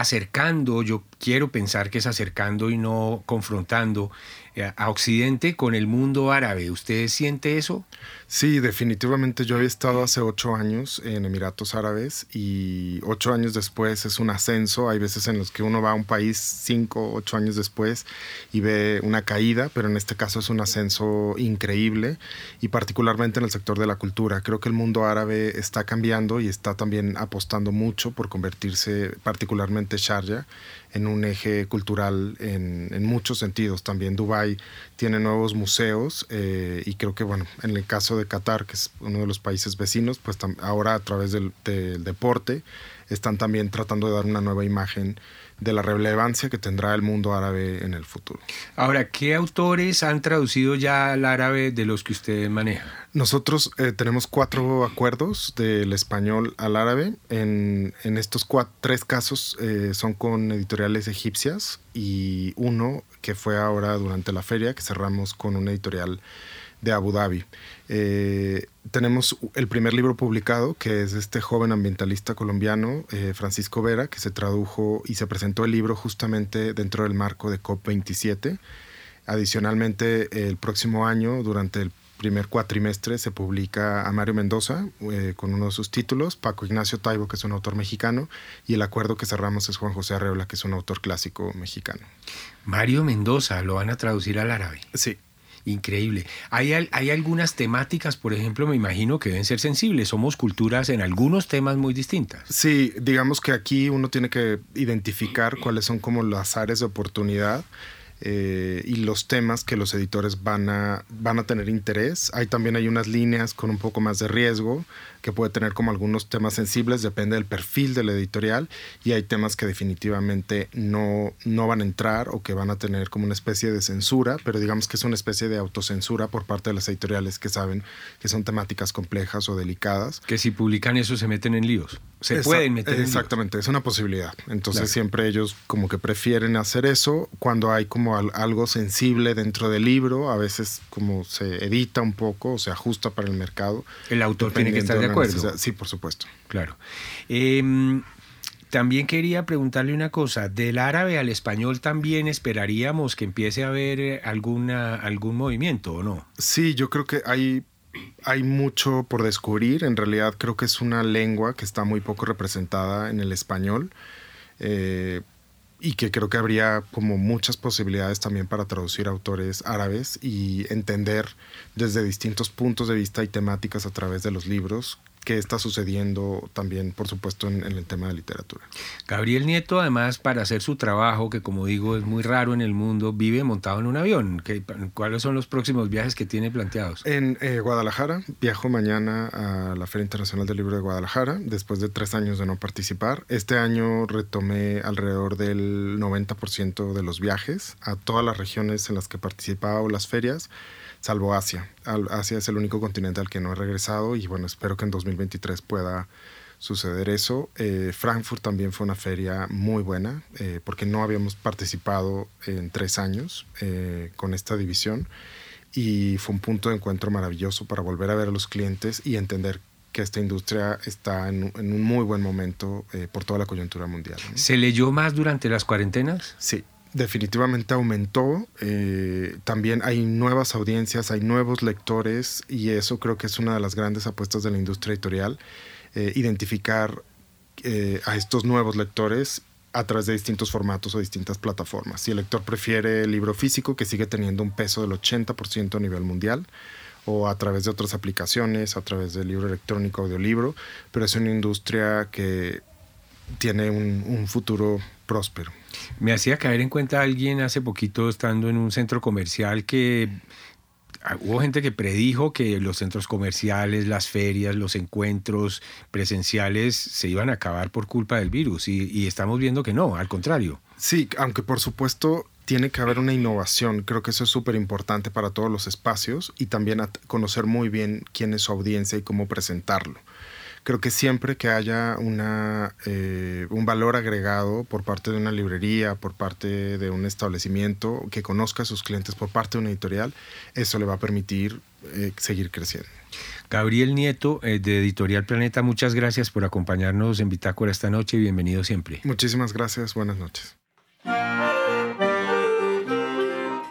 acercando, yo quiero pensar que es acercando y no confrontando eh, a Occidente con el mundo árabe. ¿Usted siente eso? Sí, definitivamente. Yo había estado hace ocho años en Emiratos Árabes y ocho años después es un ascenso. Hay veces en los que uno va a un país cinco, ocho años después y ve una caída, pero en este caso es un ascenso increíble y particularmente en el sector de la cultura. Creo que el mundo árabe está cambiando y está también apostando mucho por convertirse, particularmente Sharjah, en un eje cultural en, en muchos sentidos. También Dubái tiene nuevos museos eh, y creo que, bueno, en el caso de Qatar, que es uno de los países vecinos, pues ahora a través del, del deporte están también tratando de dar una nueva imagen de la relevancia que tendrá el mundo árabe en el futuro. Ahora, ¿qué autores han traducido ya al árabe de los que usted maneja? Nosotros eh, tenemos cuatro acuerdos del español al árabe. En, en estos tres casos eh, son con editoriales egipcias y uno que fue ahora durante la feria, que cerramos con una editorial de Abu Dhabi. Eh, tenemos el primer libro publicado, que es este joven ambientalista colombiano, eh, Francisco Vera, que se tradujo y se presentó el libro justamente dentro del marco de COP27. Adicionalmente, el próximo año, durante el primer cuatrimestre, se publica a Mario Mendoza eh, con uno de sus títulos, Paco Ignacio Taibo, que es un autor mexicano, y el acuerdo que cerramos es Juan José Arreola, que es un autor clásico mexicano. Mario Mendoza, ¿lo van a traducir al árabe? Sí. Increíble. Hay, hay algunas temáticas, por ejemplo, me imagino que deben ser sensibles. Somos culturas en algunos temas muy distintas. Sí, digamos que aquí uno tiene que identificar cuáles son como las áreas de oportunidad eh, y los temas que los editores van a, van a tener interés. Hay también hay unas líneas con un poco más de riesgo que puede tener como algunos temas sensibles, depende del perfil del editorial y hay temas que definitivamente no, no van a entrar o que van a tener como una especie de censura, pero digamos que es una especie de autocensura por parte de las editoriales que saben que son temáticas complejas o delicadas. Que si publican eso se meten en líos. Se pueden meter Exactamente, es una posibilidad. Entonces siempre ellos como que prefieren hacer eso cuando hay como algo sensible dentro del libro, a veces como se edita un poco o se ajusta para el mercado. El autor tiene que estar de acuerdo. Sí, por supuesto. Claro. Em, también quería preguntarle una cosa. Del árabe al español también esperaríamos que empiece a haber eh, alguna, algún movimiento, ¿o no? Sí, yo creo que hay, hay mucho por descubrir. En realidad creo que es una lengua que está muy poco representada en el español. Eh, y que creo que habría como muchas posibilidades también para traducir autores árabes y entender desde distintos puntos de vista y temáticas a través de los libros qué está sucediendo también, por supuesto, en, el tema de literatura. Gabriel Nieto, además, para hacer su trabajo, que como digo es muy raro en el mundo, vive montado en un avión. ¿Cuáles son los próximos viajes que tiene planteados? En eh, Guadalajara, viajo mañana a la Feria Internacional del Libro de Guadalajara, después de tres años de no participar. Este año retomé alrededor del 90% de los viajes a todas las regiones en las que participaba o las ferias salvo Asia. Asia es el único continente al que no he regresado y bueno, espero que en 2023 pueda suceder eso. Eh, Frankfurt también fue una feria muy buena eh, porque no habíamos participado en tres años eh, con esta división y fue un punto de encuentro maravilloso para volver a ver a los clientes y entender que esta industria está en, un muy buen momento por toda la coyuntura mundial. ¿Se leyó más durante las cuarentenas? Sí, definitivamente aumentó. Eh, también hay nuevas audiencias, hay nuevos lectores y eso creo que es una de las grandes apuestas de la industria editorial. Eh, identificar eh, a estos nuevos lectores a través de distintos formatos o distintas plataformas. Si el lector prefiere el libro físico, que sigue teniendo un peso del 80% a nivel mundial, o a través de otras aplicaciones, a través del libro electrónico, audiolibro, pero es una industria que tiene un, futuro próspero. Me hacía caer en cuenta alguien hace poquito estando en un centro comercial que ah, hubo gente que predijo que los centros comerciales, las ferias, los encuentros presenciales se iban a acabar por culpa del virus y, y estamos viendo que no, al contrario. Sí, aunque por supuesto tiene que haber una innovación. Creo que eso es súper importante para todos los espacios y también conocer muy bien quién es su audiencia y cómo presentarlo. Creo que siempre que haya una, eh, un valor agregado por parte de una librería, por parte de un establecimiento, que conozca a sus clientes por parte de una editorial, eso le va a permitir eh, seguir creciendo. Gabriel Nieto, eh, de Editorial Planeta, muchas gracias por acompañarnos en Bitácora esta noche y bienvenido siempre. Muchísimas gracias, buenas noches.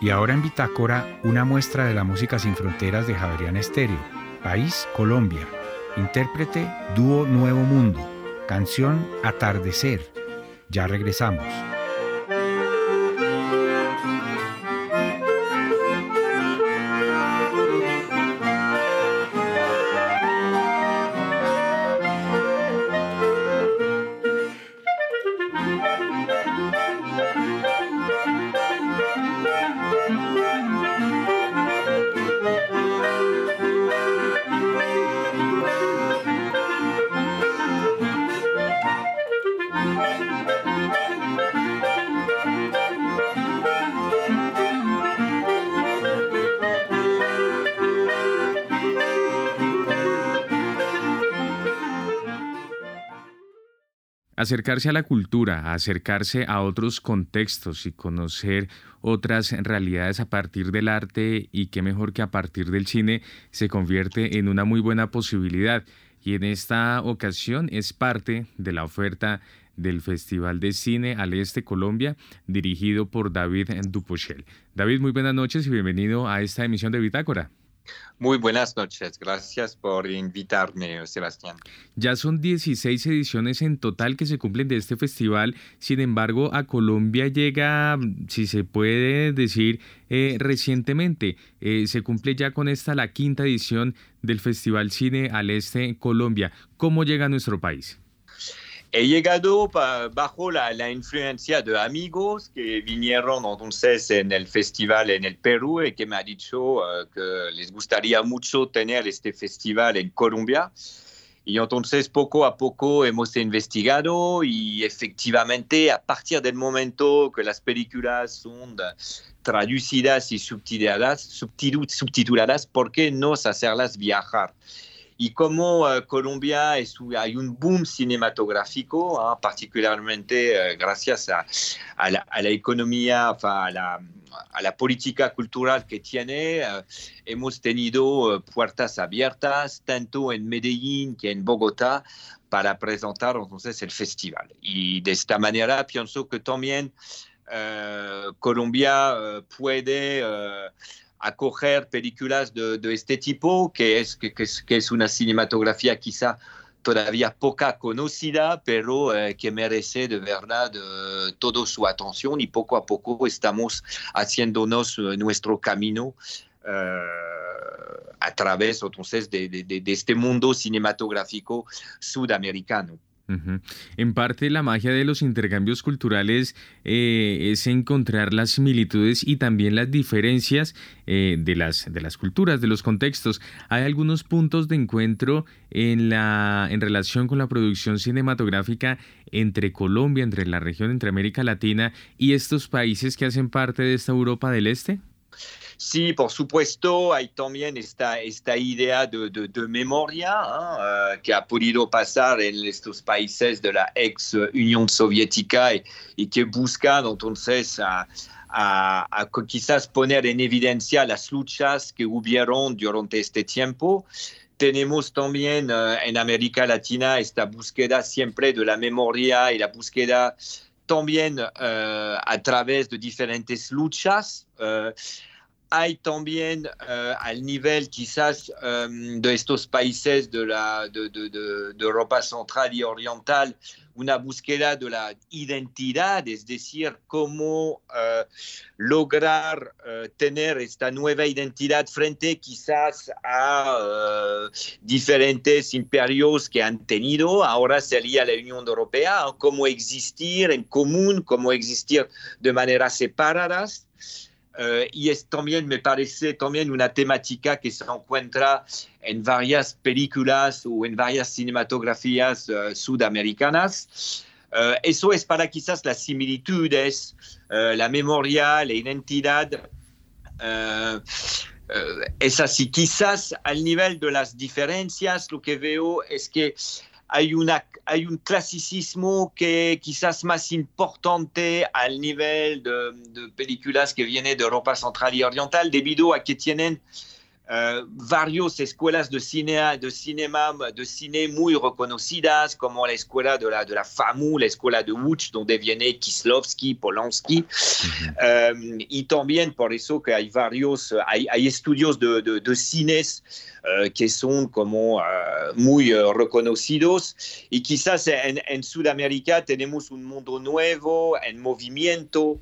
Y ahora en Bitácora, una muestra de la música sin fronteras de Javerian Estéreo. País, Colombia. Intérprete, Dúo Nuevo Mundo. Canción, Atardecer. Ya regresamos. Acercarse a la cultura, acercarse a otros contextos y conocer otras realidades a partir del arte y qué mejor que a partir del cine se convierte en una muy buena posibilidad. Y en esta ocasión es parte de la oferta del Festival de Cine al Este Colombia, dirigido por David Dupochel. David, muy buenas noches y bienvenido a esta emisión de Bitácora. Muy buenas noches, gracias por invitarme, Sebastián. Ya son 16 ediciones en total que se cumplen de este festival, sin embargo a Colombia llega, si se puede decir, eh, recientemente. Eh, se cumple ya con esta la quinta edición del Festival Cine al Este Colombia. ¿Cómo llega a nuestro país? He llegado bajo la, influencia de amigos que vinieron entonces en el festival en el Perú y que me ha dicho eh, que les gustaría mucho tener este festival en Colombia. Y entonces poco a poco hemos investigado y efectivamente a partir del momento que las películas son traducidas y subtituladas, subtituladas ¿por qué no hacerlas viajar? Y como uh, Colombia es, hay un boom cinematográfico, ¿ah? particularmente uh, gracias a, la, a, la, economía, a la, a la, política cultural que tiene, uh, hemos tenido puertas abiertas tanto en Medellín que en Bogotá para presentar entonces el festival. Y de esta manera pienso que también Colombia puede acoger películas de, este tipo, que es, que, es, una cinematografía quizá todavía poca conocida, pero eh, que merece de verdad uh, toda su atención y poco a poco estamos haciéndonos eh, nuestro camino a través entonces de, este mundo cinematográfico sudamericano. En parte la magia de los intercambios culturales eh, es encontrar las similitudes y también las diferencias eh, de, las, de las culturas, de los contextos. Hay algunos puntos de encuentro en, la, en relación con la producción cinematográfica entre Colombia, entre la región, entre América Latina y estos países que hacen parte de esta Europa del Este. Sí, por supuesto, hay también esta, esta idea de, de, memoria ¿eh? que ha podido pasar en estos países de la ex Unión Soviética y, que buscan entonces a, a, quizás poner en evidencia las luchas que hubieron durante este tiempo. Tenemos también uh, en América Latina esta búsqueda siempre de la memoria y la búsqueda también a través de diferentes luchas. Hay también uh, al nivel quizás um, de estos países de, la, de, de, de, Europa Central y Oriental una búsqueda de la identidad, es decir, cómo uh, lograr uh, tener esta nueva identidad frente quizás a diferentes imperios que han tenido, ahora sería la Unión Europea, cómo existir en común, cómo existir de maneras separadas. Uh, y es también, me parece, también una temática que se encuentra en varias películas o en varias cinematografías uh, sudamericanas. Uh, eso es para quizás las similitudes, la memoria, la identidad. es así, quizás al nivel de las diferencias, lo que veo es que hay, una, hay un clasicismo que quizás más importante al nivel de, de películas que vienen de Europa Central y Oriental debido a que tienen Uh, varias escuelas de cine, de cinema, de cine muy reconocidas, como la escuela de la, de la FAMU, la escuela de Łódź, donde viene Kislovsky, Polanski, um, y también por eso que hay varios, hay, hay estudios de, de, de cines uh, que son como muy reconocidos, y quizás en, en Sudamérica tenemos un mundo nuevo, en movimiento,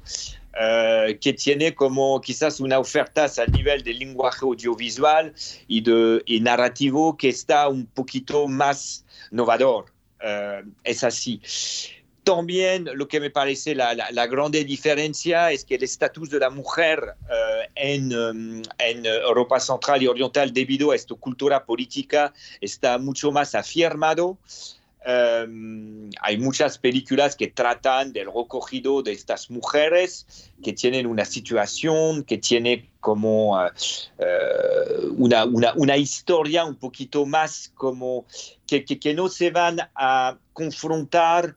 Uh, que tiene como quizás una oferta a nivel del lenguaje audiovisual y, de, y narrativo que está un poquito más novador. Uh, es así. También lo que me parece la, la, la grande diferencia es que el estatus de la mujer uh, en, en, Europa Central y Oriental debido a esta cultura política está mucho más afirmado. Um, hay muchas películas que tratan del recogido de estas mujeres que tienen una situación, que tiene como uh, una, una, historia un poquito más como que, que, no se van a confrontar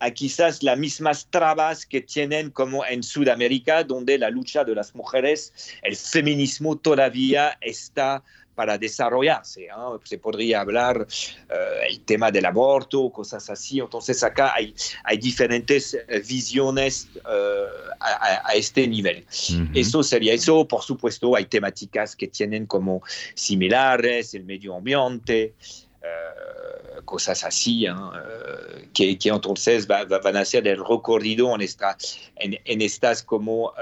a quizás las mismas trabas que tienen como en Sudamérica, donde la lucha de las mujeres, el feminismo todavía está para desarrollarse. ¿eh? Se podría hablar uh, el tema del aborto, cosas así. Entonces acá hay, hay diferentes visiones uh, a, a, este nivel. Uh -huh. Eso sería eso. Por supuesto, hay temáticas que tienen como similares, el medio ambiente. Uh, cosas así, ¿eh? uh, que, que, entonces va, va, van a ser el recorrido en, esta, en, estas como uh,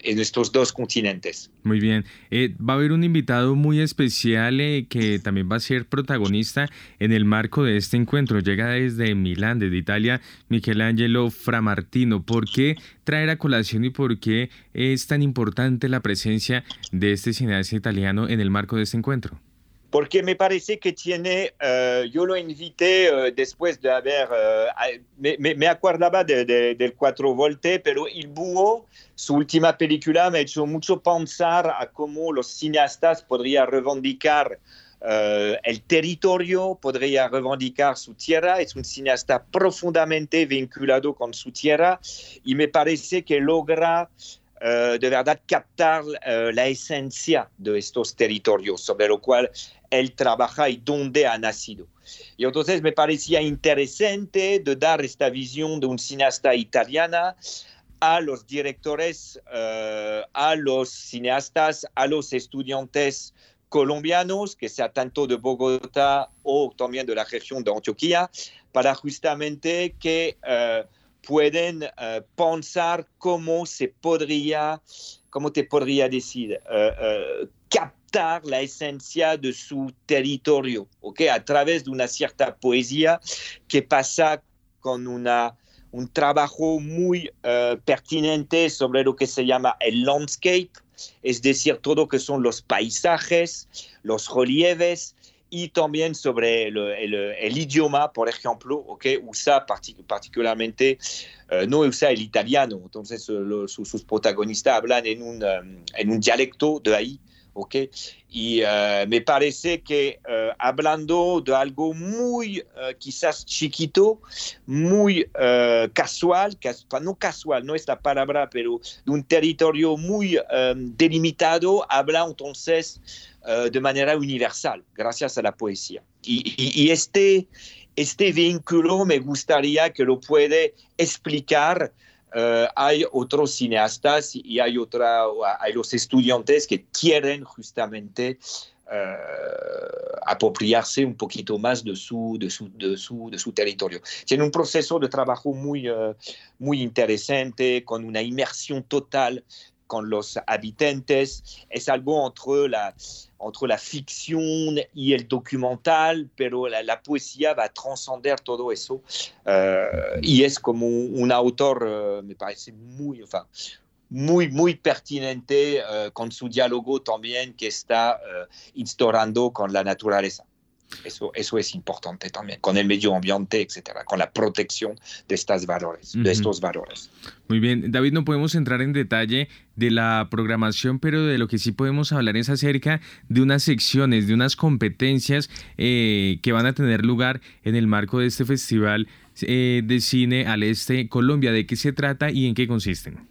en estos dos continentes. Muy bien, eh, va a haber un invitado muy especial eh, que también va a ser protagonista en el marco de este encuentro. Llega desde Milán, desde Italia, Michelangelo Framartino. ¿Por qué traer a colación y por qué es tan importante la presencia de este cineasta italiano en el marco de este encuentro? Porque me parece que tiene, uh, yo lo invité uh, después de haber, uh, me, acordaba de, de, del 4 Volte, pero El Búho, su última película, me ha hecho mucho pensar a cómo los cineastas podrían reivindicar el territorio, podría reivindicar su tierra, es un cineasta profundamente vinculado con su tierra y me parece que logra de verdad captar la esencia de estos territorios sobre lo cual él trabaja y dónde ha nacido. Y entonces me parecía interesante de dar esta visión de un cineasta italiana a los directores, uh, a los cineastas, a los estudiantes colombianos, que sea tanto de Bogotá o también de la región de Antioquia, para justamente que pueden uh, pensar cómo se podría, cómo te podría decir, uh, uh, captar la esencia de su territorio, ¿ok? A través de una cierta poesía que pasa con una, un trabajo muy pertinente sobre lo que se llama el landscape, es decir, todo lo que son los paisajes, los relieves, y también sobre el, el, idioma, por ejemplo, que usa partic particularmente, uh, no usa el italiano, entonces uh, los, sus, sus, protagonistas hablan en un, en un dialecto de ahí. Okay. Y uh, me parece que hablando de algo muy quizás chiquito, muy casual, cas no casual, no es la palabra, pero de un territorio muy um, delimitado, habla entonces uh, de manera universal, gracias a la poesía. Y, y, y, este, este vínculo me gustaría que lo puede explicar eh, hay otros cineastas y hay, otra, hay los estudiantes que quieren justamente eh, apropiarse un poquito más de su, de su, de su, territorio. Tiene un proceso de trabajo muy, uh, muy interesante, con una inmersión total con los habitantes. Es algo entre la, entre la ficción y el documental, pero la, la poesía va a trascender todo eso. Uh, y es como un autor, uh, me parece muy, enfin, muy, muy pertinente uh, con su diálogo también que está uh, instaurando con la naturaleza. Eso, eso es importante también, con el medio ambiente, etcétera, con la protección de, estas valores, uh -huh. de estos valores. Muy bien, David, no podemos entrar en detalle de la programación, pero de lo que sí podemos hablar es acerca de unas secciones, de unas competencias eh, que van a tener lugar en el marco de este festival eh, de cine al este Colombia. ¿De qué se trata y en qué consisten?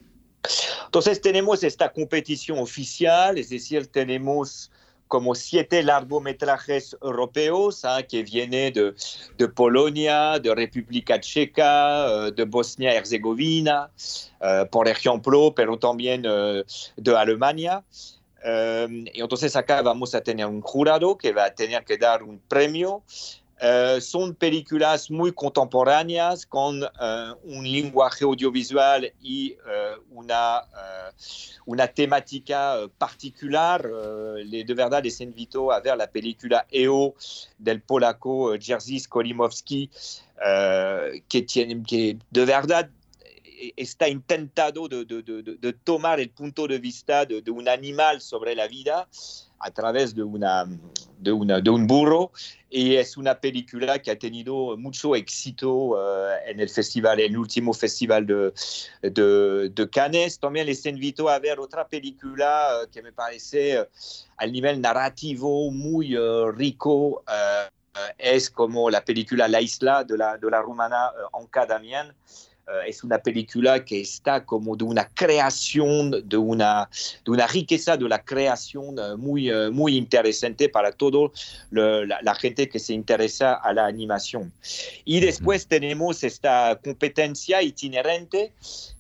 Entonces tenemos esta competición oficial, es decir, tenemos como siete largometrajes europeos ¿eh? que vienen de, de, Polonia, de República Checa, de Bosnia-Herzegovina, uh, por ejemplo, pero también uh, de Alemania. Um, y entonces acá vamos a tener un jurado que va a tener que dar un premio Uh, son películas muy contemporáneas con uh, un lenguaje audiovisual y uh, una, una, temática particular. Les, de verdad les invito a la película EO del polaco Jerzy Skolimowski, que, tiene, que de verdad está intentado de, de, de, de, tomar el punto de vista de, un animal sobre la vida a través de, una, de, una, de un burro y es una película que ha tenido mucho éxito uh, en el festival, en el último festival de, de, de, Cannes. También les invito a ver otra película uh, que me parece uh, al nivel narrativo muy rico. es como la película La Isla de la, de la rumana Anka Damian. Uh, es una película que está como de una creación, de una, de una riqueza de la creación uh, muy, uh, muy interesante para toda la, la, gente que se interesa a la animación. Y después tenemos esta competencia itinerante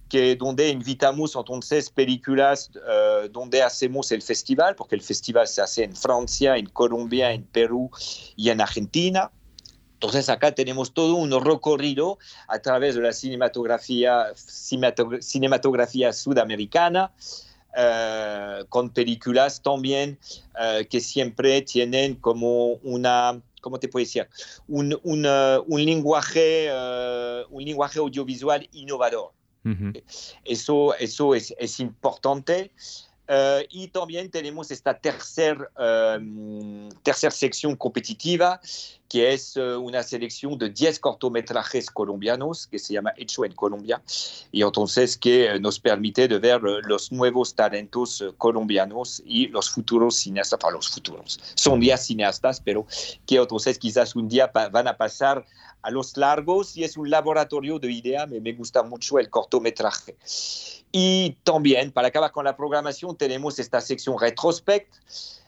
que donde invitamos entonces películas uh, donde hacemos el festival, porque el festival se hace en Francia, en Colombia, en Perú y en Argentina. Entonces acá tenemos todo un recorrido a través de la cinematografía, cinematografía sudamericana, uh, con películas también uh, que siempre tienen como una, ¿cómo te puedo decir? Un, un, uh, un lenguaje, un lenguaje audiovisual innovador. Uh -huh. Eso, eso es, es importante. Uh, y también tenemos esta tercera um, tercer sección competitiva, que es uh, una selección de 10 cortometrajes colombianos que se llama Hecho en Colombia, y entonces que nos permite de ver uh, los nuevos talentos colombianos y los futuros cineastas, para los futuros, son ya cineastas, pero que entonces quizás un día van a pasar a los largos y es un laboratorio de ideas, me, me gusta mucho el cortometraje. Y también, para acabar con la programación, tenemos esta sección retrospect,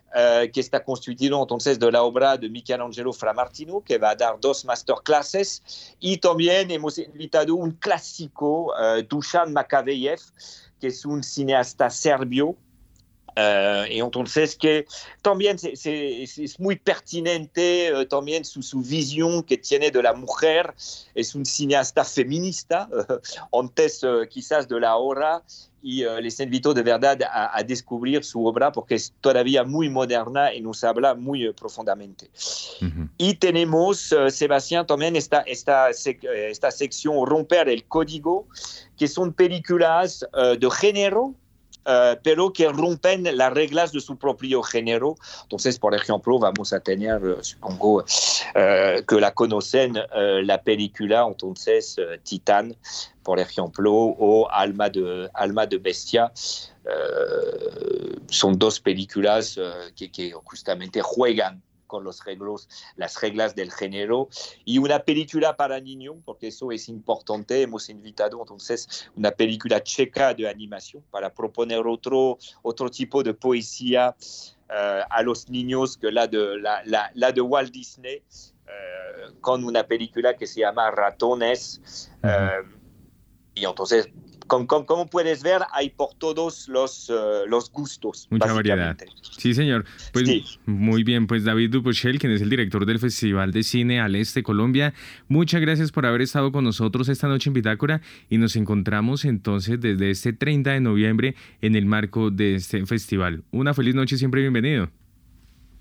uh, que está constituida entonces de la obra de Michelangelo Framartino, que va a dar dos masterclasses. Y también hemos invitado un clásico, uh, Dusan Makaveyev, que es un cineasta serbio, Uh, y entonces que también es, es, muy pertinente uh, también su, su, visión que tiene de la mujer. Es un cineasta feminista, uh, antes quizás de la hora, y les invito de verdad a, a, descubrir su obra porque es todavía muy moderna y nos habla muy profundamente. -huh. Y tenemos, Sebastián, también esta, esta, esta sección Romper el Código, que son películas de género pero que rompen las reglas de su propio género. Entonces, por ejemplo, vamos a tener, uh, supongo uh, que la conocen, la película, entonces, Titán, por ejemplo, o Alma de, Alma de Bestia. son dos películas que, que justamente juegan con los reglos, las reglas del género y una película para niños, porque eso es importante. Hemos invitado entonces una película checa de animación para proponer otro, otro tipo de poesía uh, a los niños que la de, la, la, la de Walt Disney, uh, con una película que se llama Ratones. Uh, y entonces como, puedes ver, hay por todos los, eh, los gustos. Mucha variedad. Sí, señor. Pues muy bien, pues David Dupochel, quien es el director del Festival de Cine al Este Colombia, muchas gracias por haber estado con nosotros esta noche en Bitácora y nos encontramos entonces desde este 30 de noviembre en el marco de este festival. Una feliz noche, siempre bienvenido.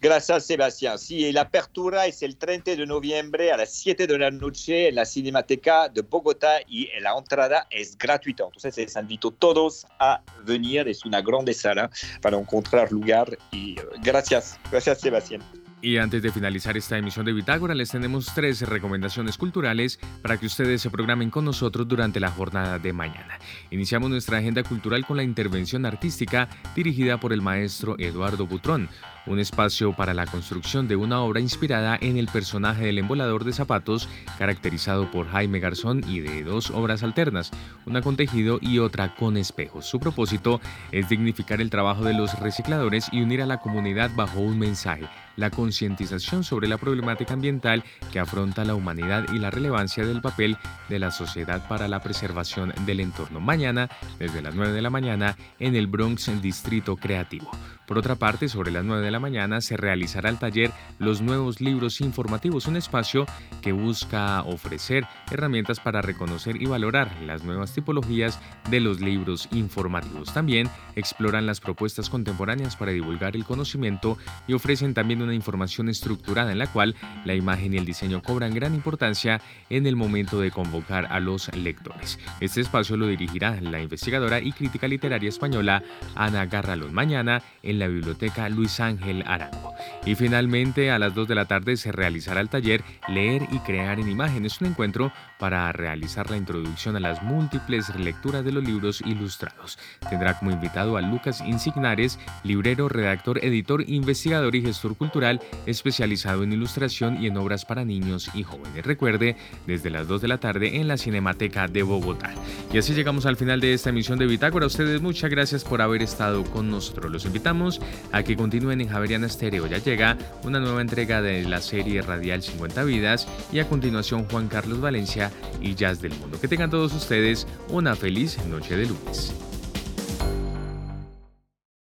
Gracias, Sebastián. Sí, la apertura es el 30 de noviembre a las 7 de la noche en la Cinemateca de Bogotá y la entrada es gratuita. Entonces, les invito a todos a venir. Es una grande sala para encontrar lugar. Y eh, gracias, gracias, Sebastián. Y antes de finalizar esta emisión de Bitágora, les tenemos tres recomendaciones culturales para que ustedes se programen con nosotros durante la jornada de mañana. Iniciamos nuestra agenda cultural con la intervención artística dirigida por el maestro Eduardo Butrón, un espacio para la construcción de una obra inspirada en el personaje del embolador de zapatos, caracterizado por Jaime Garzón y de dos obras alternas, una con tejido y otra con espejos. Su propósito es dignificar el trabajo de los recicladores y unir a la comunidad bajo un mensaje la concientización sobre la problemática ambiental que afronta la humanidad y la relevancia del papel de la sociedad para la preservación del entorno. Mañana, desde las 9 de la mañana, en el Bronx Distrito Creativo. Por otra parte, sobre las 9 de la mañana se realizará el taller Los Nuevos Libros Informativos, un espacio que busca ofrecer herramientas para reconocer y valorar las nuevas tipologías de los libros informativos. También exploran las propuestas contemporáneas para divulgar el conocimiento y ofrecen también una información estructurada en la cual la imagen y el diseño cobran gran importancia en el momento de convocar a los lectores. Este espacio lo dirigirá la investigadora y crítica literaria española Ana Garralón mañana en la Biblioteca Luis Ángel Arango. Y finalmente a las 2 de la tarde se realizará el taller Leer y Crear en Imágenes, un encuentro para realizar la introducción a las múltiples lecturas de los libros ilustrados. Tendrá como invitado a Lucas Insignares, librero, redactor, editor, investigador y gestor cultural especializado en ilustración y en obras para niños y jóvenes. Recuerde, desde las 2 de la tarde en la Cinemateca de Bogotá. Y así llegamos al final de esta emisión de Bitácora. A ustedes muchas gracias por haber estado con nosotros. Los invitamos a que continúen en Javeriana Estéreo. Ya llega una nueva entrega de la serie radial 50 vidas y a continuación Juan Carlos Valencia y Jazz del Mundo. Que tengan todos ustedes una feliz noche de lunes.